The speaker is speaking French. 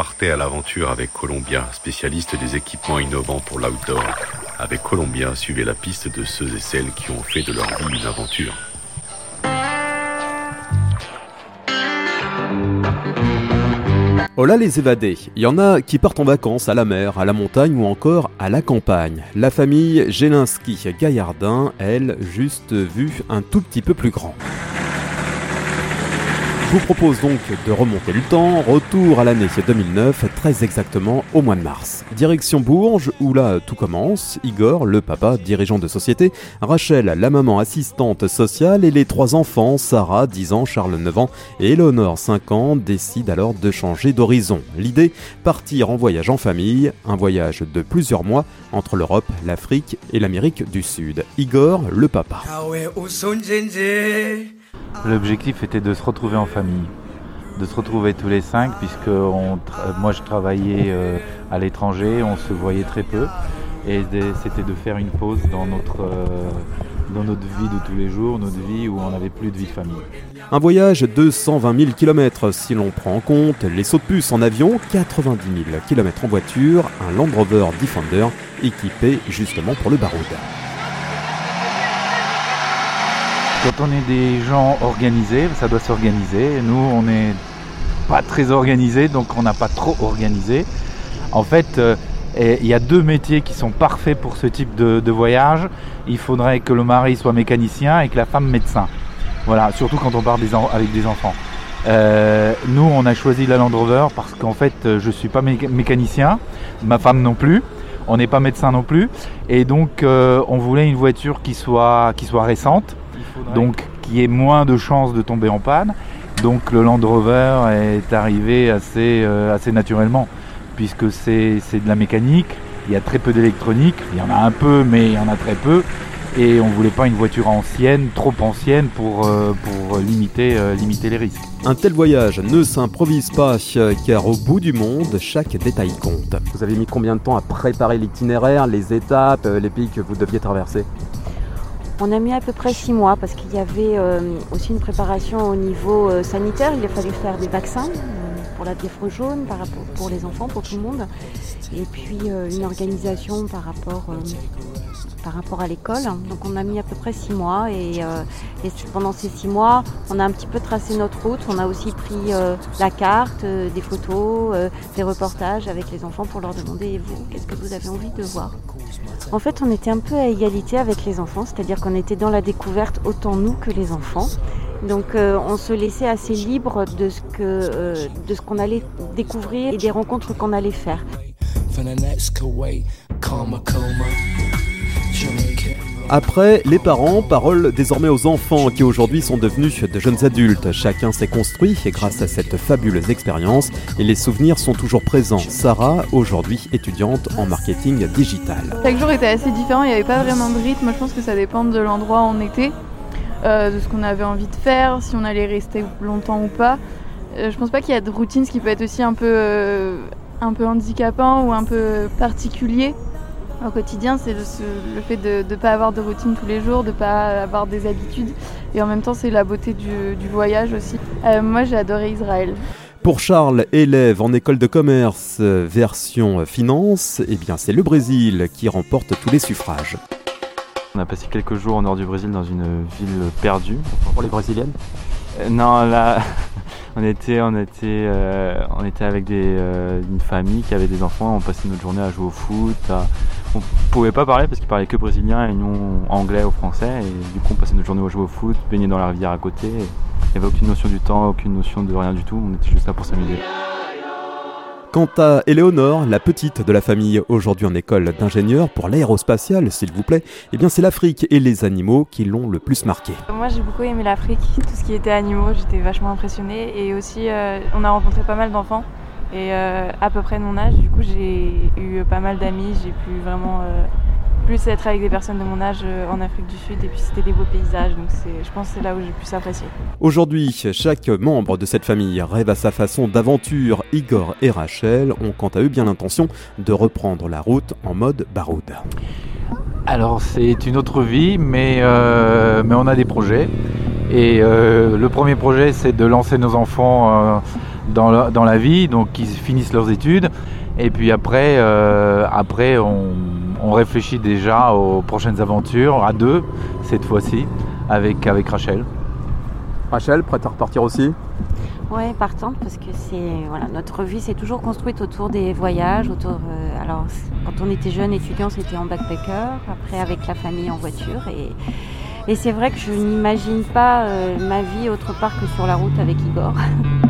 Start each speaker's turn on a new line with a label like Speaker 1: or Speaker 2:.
Speaker 1: partez à l'aventure avec Columbia, spécialiste des équipements innovants pour l'outdoor. Avec Columbia, suivez la piste de ceux et celles qui ont fait de leur vie une aventure.
Speaker 2: Hola les évadés, il y en a qui partent en vacances à la mer, à la montagne ou encore à la campagne. La famille Gélinski-Gaillardin, elle, juste vue un tout petit peu plus grand. Je vous propose donc de remonter le temps, retour à l'année 2009, très exactement au mois de mars. Direction Bourges, où là tout commence, Igor, le papa, dirigeant de société, Rachel, la maman assistante sociale et les trois enfants, Sarah, 10 ans, Charles, 9 ans et Eleonore, 5 ans, décident alors de changer d'horizon. L'idée, partir en voyage en famille, un voyage de plusieurs mois entre l'Europe, l'Afrique et l'Amérique du Sud. Igor, le papa.
Speaker 3: L'objectif était de se retrouver en famille, de se retrouver tous les cinq, puisque moi je travaillais euh, à l'étranger, on se voyait très peu, et c'était de faire une pause dans notre, euh, dans notre vie de tous les jours, notre vie où on n'avait plus de vie de famille.
Speaker 2: Un voyage de 120 000 km si l'on prend en compte les sauts de puce en avion, 90 000 km en voiture, un Land Rover Defender équipé justement pour le baroud.
Speaker 3: Quand on est des gens organisés, ça doit s'organiser. Nous, on n'est pas très organisés, donc on n'a pas trop organisé. En fait, euh, il y a deux métiers qui sont parfaits pour ce type de, voyage. Il faudrait que le mari soit mécanicien et que la femme médecin. Voilà, surtout quand on part avec des enfants. Euh, nous, on a choisi la Land Rover parce qu'en fait, je ne suis pas mécanicien, ma femme non plus. On n'est pas médecin non plus, et donc euh, on voulait une voiture qui soit, qui soit récente, donc qui ait moins de chances de tomber en panne. Donc le Land Rover est arrivé assez, euh, assez naturellement, puisque c'est de la mécanique, il y a très peu d'électronique, il y en a un peu, mais il y en a très peu. Et on ne voulait pas une voiture ancienne, trop ancienne, pour, euh, pour limiter, euh, limiter les risques.
Speaker 2: Un tel voyage ne s'improvise pas, car au bout du monde, chaque détail compte. Vous avez mis combien de temps à préparer l'itinéraire, les étapes, les pays que vous deviez traverser?
Speaker 4: On a mis à peu près six mois parce qu'il y avait euh, aussi une préparation au niveau euh, sanitaire. Il a fallu faire des vaccins euh, pour la fièvre jaune, pour les enfants, pour tout le monde. Et puis une organisation par rapport par rapport à l'école. Donc on a mis à peu près six mois et, euh, pendant ces six mois, on a un petit peu tracé notre route. On a aussi pris euh, la carte, euh, des photos, des reportages avec les enfants pour leur demander et vous, qu'est-ce que vous avez envie de voir? En fait, on était un peu à égalité avec les enfants, c'est-à-dire qu'on était dans la découverte autant nous que les enfants. Donc on se laissait assez libre de ce que de ce qu'on allait découvrir et des rencontres qu'on allait faire.
Speaker 2: Après, les parents, parole désormais aux enfants qui aujourd'hui sont devenus de jeunes adultes. Chacun s'est construit et grâce à cette fabuleuse expérience, et les souvenirs sont toujours présents. Sarah, aujourd'hui étudiante en marketing digital.
Speaker 5: Chaque jour était assez différent, il n'y avait pas vraiment de rythme. Je pense que ça dépend de l'endroit où on était, euh, de ce qu'on avait envie de faire, si on allait rester longtemps ou pas. Euh, je pense pas qu'il y a de routine, ce qui peut être aussi un peu, euh, un peu handicapant ou un peu particulier au quotidien, c'est le, fait de ne pas avoir de routine tous les jours, de ne pas avoir des habitudes. Et en même temps, c'est la beauté du, voyage aussi. Euh, moi, j'ai adoré Israël.
Speaker 2: Pour Charles, élève en école de commerce version finance, eh bien c'est le Brésil qui remporte tous les suffrages.
Speaker 3: On a passé quelques jours au nord du Brésil dans une ville perdue.
Speaker 2: Pour les Brésiliennes?
Speaker 3: Non, là, on était, on était, on était avec des, une famille qui avait des enfants. On passait notre journée à jouer au foot, on pouvait pas parler parce qu'ils parlaient que brésilien et nous anglais ou français. Et du coup, on passait notre journée à jouer au foot, baigner dans la rivière à côté. Il n'y avait aucune notion du temps, aucune notion de rien du tout. On était juste là pour s'amuser.
Speaker 2: Quant à Éléonore, la petite de la famille, aujourd'hui en école d'ingénieur pour l'aérospatiale, s'il vous plaît, eh bien c'est l'Afrique et les animaux qui l'ont le plus marqué.
Speaker 5: Moi j'ai beaucoup aimé l'Afrique, tout ce qui était animaux, j'étais vachement impressionnée et aussi euh, on a rencontré pas mal d'enfants et euh, à peu près de mon âge. Du coup, j'ai eu pas mal d'amis, j'ai pu vraiment euh, plus être avec des personnes de mon âge euh, en Afrique du Sud et puis c'était des beaux paysages donc je pense que c'est là où j'ai pu s'apprécier.
Speaker 2: Aujourd'hui, chaque membre de cette famille rêve à sa façon d'aventure. Igor et Rachel ont quant à eux bien l'intention de reprendre la route en mode baroud.
Speaker 3: Alors c'est une autre vie mais, mais on a des projets et le premier projet c'est de lancer nos enfants dans la, dans la vie, donc ils finissent leurs études. Et puis après, euh, après on, on réfléchit déjà aux prochaines aventures, à deux cette fois-ci, avec, avec Rachel.
Speaker 2: Rachel, prête à repartir aussi?
Speaker 4: Ouais, partante parce que c'est voilà notre vie s'est toujours construite autour des voyages, autour. euh, alors quand on était jeune étudiant, c'était en backpacker, après avec la famille en voiture et et c'est vrai que je n'imagine pas euh, ma vie autre part que sur la route avec Igor.